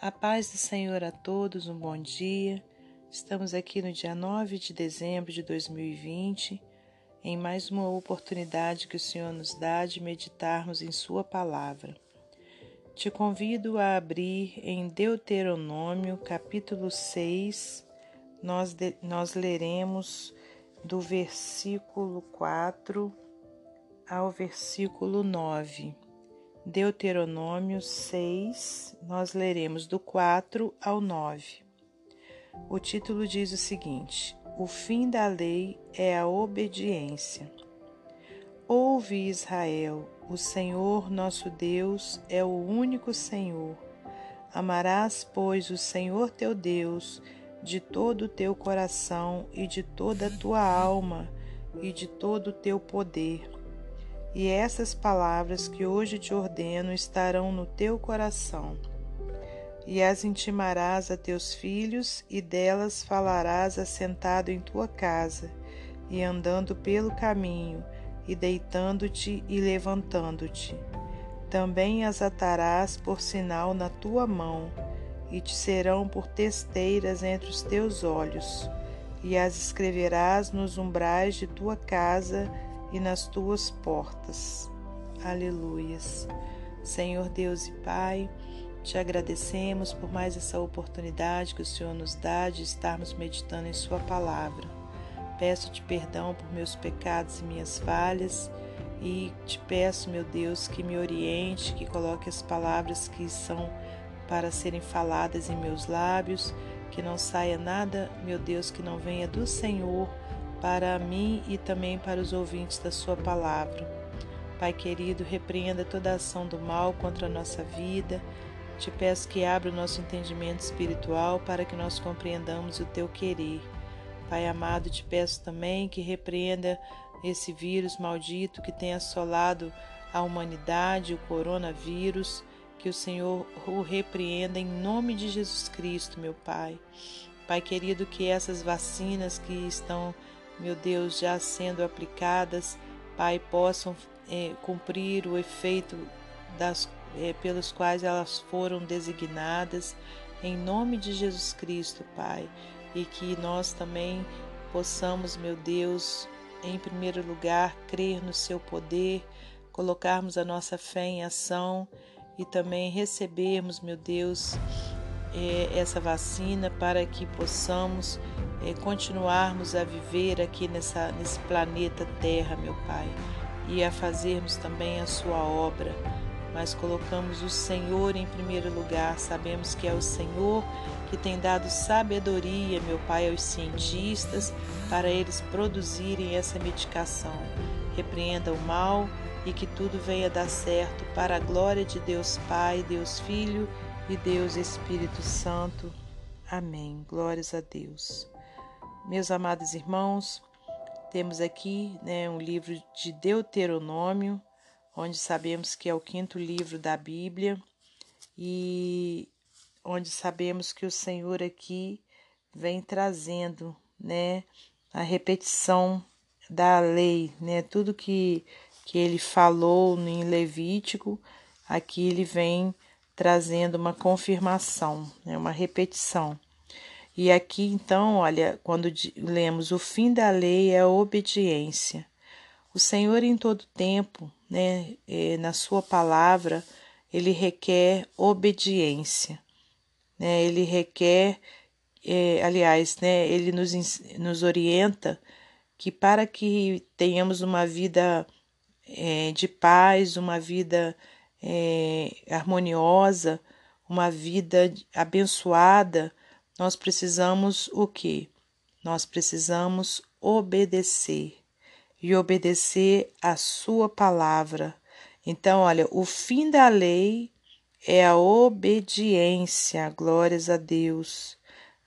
A paz do Senhor a todos, um bom dia. Estamos aqui no dia 9 de dezembro de 2020, em mais uma oportunidade que o Senhor nos dá de meditarmos em Sua palavra. Te convido a abrir em Deuteronômio, capítulo 6, nós, de, nós leremos do versículo 4 ao versículo 9. Deuteronômio 6, nós leremos do 4 ao 9. O título diz o seguinte: O fim da lei é a obediência. Ouve, Israel, o Senhor nosso Deus é o único Senhor. Amarás, pois, o Senhor teu Deus de todo o teu coração e de toda a tua alma e de todo o teu poder e essas palavras que hoje te ordeno estarão no teu coração. E as intimarás a teus filhos, e delas falarás assentado em tua casa, e andando pelo caminho, e deitando-te e levantando-te. Também as atarás por sinal na tua mão, e te serão por testeiras entre os teus olhos, e as escreverás nos umbrais de tua casa e nas tuas portas. Aleluias. Senhor Deus e Pai, te agradecemos por mais essa oportunidade que o Senhor nos dá de estarmos meditando em Sua palavra. Peço-te perdão por meus pecados e minhas falhas e te peço, meu Deus, que me oriente, que coloque as palavras que são para serem faladas em meus lábios, que não saia nada, meu Deus, que não venha do Senhor para mim e também para os ouvintes da Sua palavra. Pai querido, repreenda toda ação do mal contra a nossa vida. Te peço que abra o nosso entendimento espiritual para que nós compreendamos o Teu querer. Pai amado, te peço também que repreenda esse vírus maldito que tem assolado a humanidade, o coronavírus, que o Senhor o repreenda em nome de Jesus Cristo, meu Pai. Pai querido, que essas vacinas que estão meu Deus, já sendo aplicadas, Pai, possam é, cumprir o efeito das, é, pelos quais elas foram designadas, em nome de Jesus Cristo, Pai, e que nós também possamos, meu Deus, em primeiro lugar, crer no Seu poder, colocarmos a nossa fé em ação e também recebermos, meu Deus, é, essa vacina para que possamos é, continuarmos a viver aqui nessa, nesse planeta Terra, meu Pai, e a fazermos também a Sua obra. Mas colocamos o Senhor em primeiro lugar, sabemos que é o Senhor que tem dado sabedoria, meu Pai, aos cientistas para eles produzirem essa medicação. Repreenda o mal e que tudo venha dar certo para a glória de Deus Pai, Deus Filho e Deus Espírito Santo. Amém. Glórias a Deus. Meus amados irmãos, temos aqui né, um livro de Deuteronômio, onde sabemos que é o quinto livro da Bíblia e onde sabemos que o Senhor aqui vem trazendo né, a repetição da lei, né, tudo que, que ele falou em Levítico, aqui ele vem trazendo uma confirmação, né, uma repetição. E aqui então, olha, quando lemos o fim da lei é a obediência. O Senhor em todo tempo, né, é, na sua palavra, ele requer obediência, né? Ele requer, é, aliás, né, ele nos, nos orienta que para que tenhamos uma vida é, de paz, uma vida é, harmoniosa, uma vida abençoada, nós precisamos o que? Nós precisamos obedecer e obedecer a sua palavra. Então, olha, o fim da lei é a obediência. Glórias a Deus.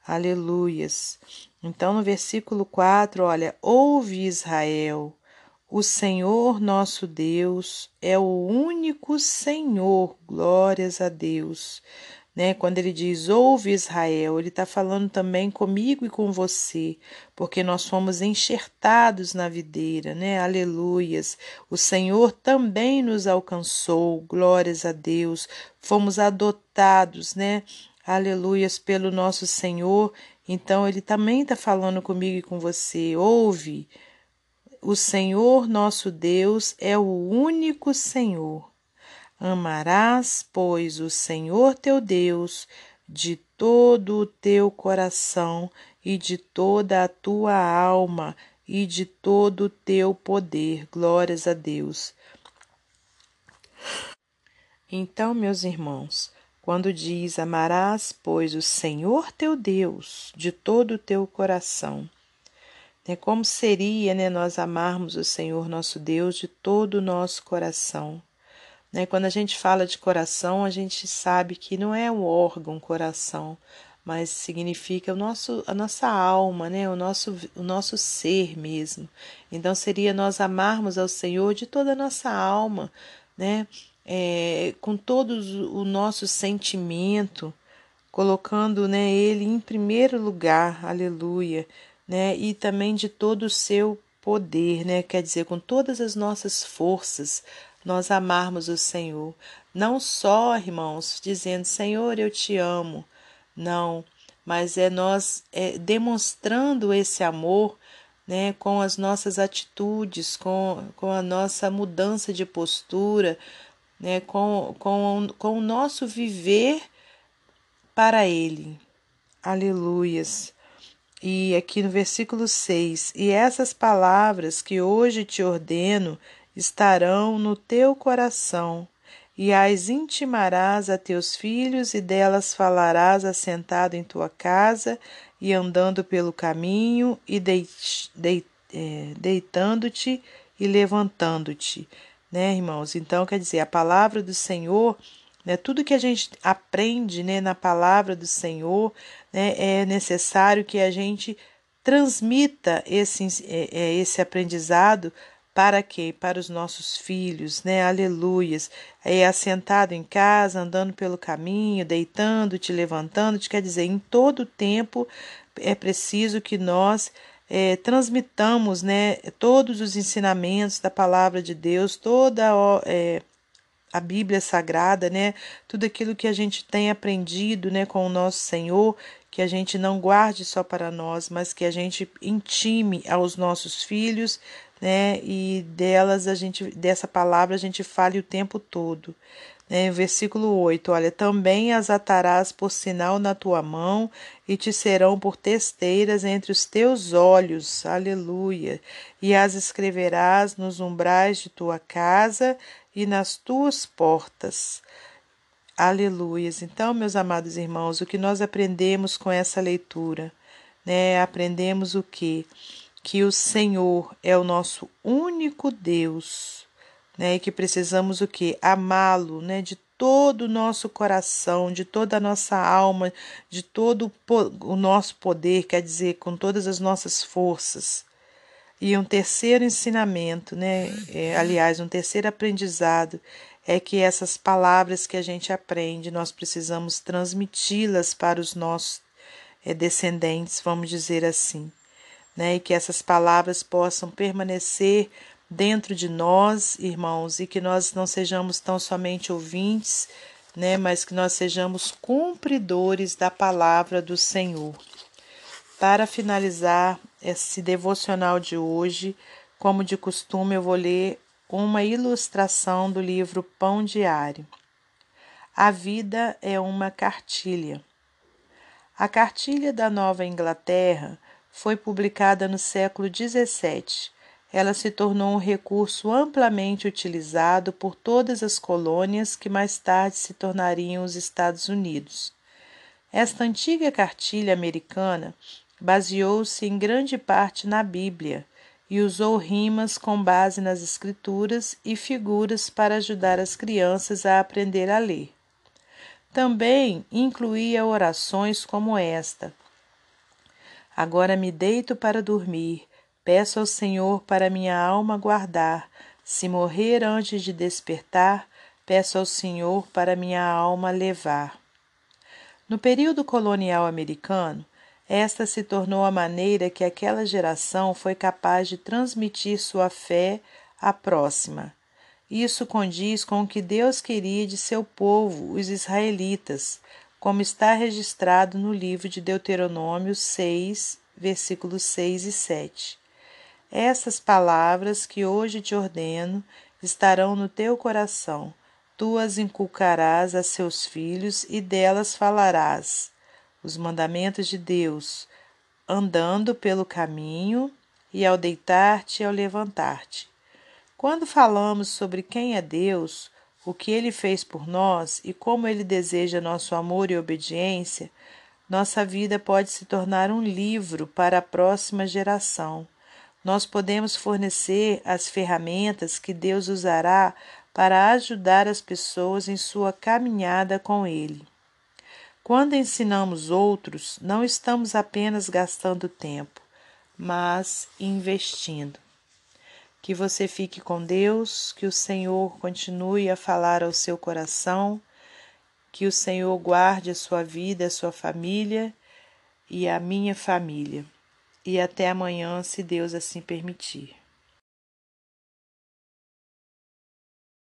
Aleluias. Então, no versículo 4, olha, ouve Israel, o Senhor nosso Deus é o único Senhor, glórias a Deus. Né? Quando ele diz ouve Israel, ele está falando também comigo e com você, porque nós fomos enxertados na videira, né? Aleluias. O Senhor também nos alcançou, glórias a Deus. Fomos adotados, né? aleluias, pelo nosso Senhor, então Ele também está falando comigo e com você. Ouve, o Senhor nosso Deus é o único Senhor. Amarás, pois, o Senhor teu Deus de todo o teu coração e de toda a tua alma e de todo o teu poder. Glórias a Deus. Então, meus irmãos, quando diz amarás, pois, o Senhor teu Deus de todo o teu coração, né, como seria né, nós amarmos o Senhor nosso Deus de todo o nosso coração? Né, quando a gente fala de coração, a gente sabe que não é um órgão coração, mas significa o nosso, a nossa alma, né? o, nosso, o nosso ser mesmo. Então seria nós amarmos ao Senhor de toda a nossa alma, né? É, com todo o nosso sentimento, colocando né, Ele em primeiro lugar, aleluia, né? e também de todo o seu poder, né? quer dizer, com todas as nossas forças, nós amarmos o Senhor. Não só, irmãos, dizendo, Senhor, eu te amo, não, mas é nós é, demonstrando esse amor né, com as nossas atitudes, com, com a nossa mudança de postura, né, com, com, com o nosso viver para Ele. Aleluias. E aqui no versículo 6: E essas palavras que hoje te ordeno estarão no teu coração e as intimarás a teus filhos, e delas falarás assentado em tua casa, e andando pelo caminho, e é, deitando-te e levantando-te. Né, irmãos? Então, quer dizer, a palavra do Senhor, né, tudo que a gente aprende né, na palavra do Senhor, né, é necessário que a gente transmita esse, é, é, esse aprendizado para quê? Para os nossos filhos, né? Aleluias. É assentado em casa, andando pelo caminho, deitando-te, levantando-te, quer dizer, em todo tempo é preciso que nós é, transmitamos, né? Todos os ensinamentos da palavra de Deus, toda é, a Bíblia Sagrada, né? Tudo aquilo que a gente tem aprendido, né, com o nosso Senhor, que a gente não guarde só para nós, mas que a gente intime aos nossos filhos, né? E delas a gente dessa palavra a gente fale o tempo todo. Né? Versículo 8: Olha, também as atarás por sinal na tua mão e te serão por testeiras entre os teus olhos. Aleluia. E as escreverás nos umbrais de tua casa e nas tuas portas. Aleluias. Então, meus amados irmãos, o que nós aprendemos com essa leitura, né? Aprendemos o que? que o Senhor é o nosso único Deus, né? E que precisamos o que? Amá-lo, né? De todo o nosso coração, de toda a nossa alma, de todo o nosso poder, quer dizer, com todas as nossas forças. E um terceiro ensinamento, né? É, aliás, um terceiro aprendizado é que essas palavras que a gente aprende, nós precisamos transmiti-las para os nossos é, descendentes, vamos dizer assim né? E que essas palavras possam permanecer dentro de nós, irmãos, e que nós não sejamos tão somente ouvintes, né? Mas que nós sejamos cumpridores da palavra do Senhor. Para finalizar esse devocional de hoje, como de costume, eu vou ler uma ilustração do livro Pão Diário. A vida é uma cartilha. A cartilha da Nova Inglaterra foi publicada no século XVII. Ela se tornou um recurso amplamente utilizado por todas as colônias que mais tarde se tornariam os Estados Unidos. Esta antiga cartilha americana baseou-se em grande parte na Bíblia e usou rimas com base nas escrituras e figuras para ajudar as crianças a aprender a ler. Também incluía orações como esta: Agora me deito para dormir, peço ao Senhor para minha alma guardar. Se morrer antes de despertar, peço ao Senhor para minha alma levar. No período colonial americano, esta se tornou a maneira que aquela geração foi capaz de transmitir sua fé à próxima. Isso condiz com o que Deus queria de seu povo, os israelitas, como está registrado no livro de Deuteronômio 6, versículos 6 e 7. Essas palavras que hoje te ordeno estarão no teu coração, tu as inculcarás a seus filhos e delas falarás. Os mandamentos de Deus, andando pelo caminho e ao deitar-te e ao levantar-te. Quando falamos sobre quem é Deus, o que ele fez por nós e como ele deseja nosso amor e obediência, nossa vida pode se tornar um livro para a próxima geração nós podemos fornecer as ferramentas que Deus usará para ajudar as pessoas em sua caminhada com Ele. Quando ensinamos outros, não estamos apenas gastando tempo, mas investindo. Que você fique com Deus, que o Senhor continue a falar ao seu coração, que o Senhor guarde a sua vida, a sua família e a minha família e até amanhã, se Deus assim permitir.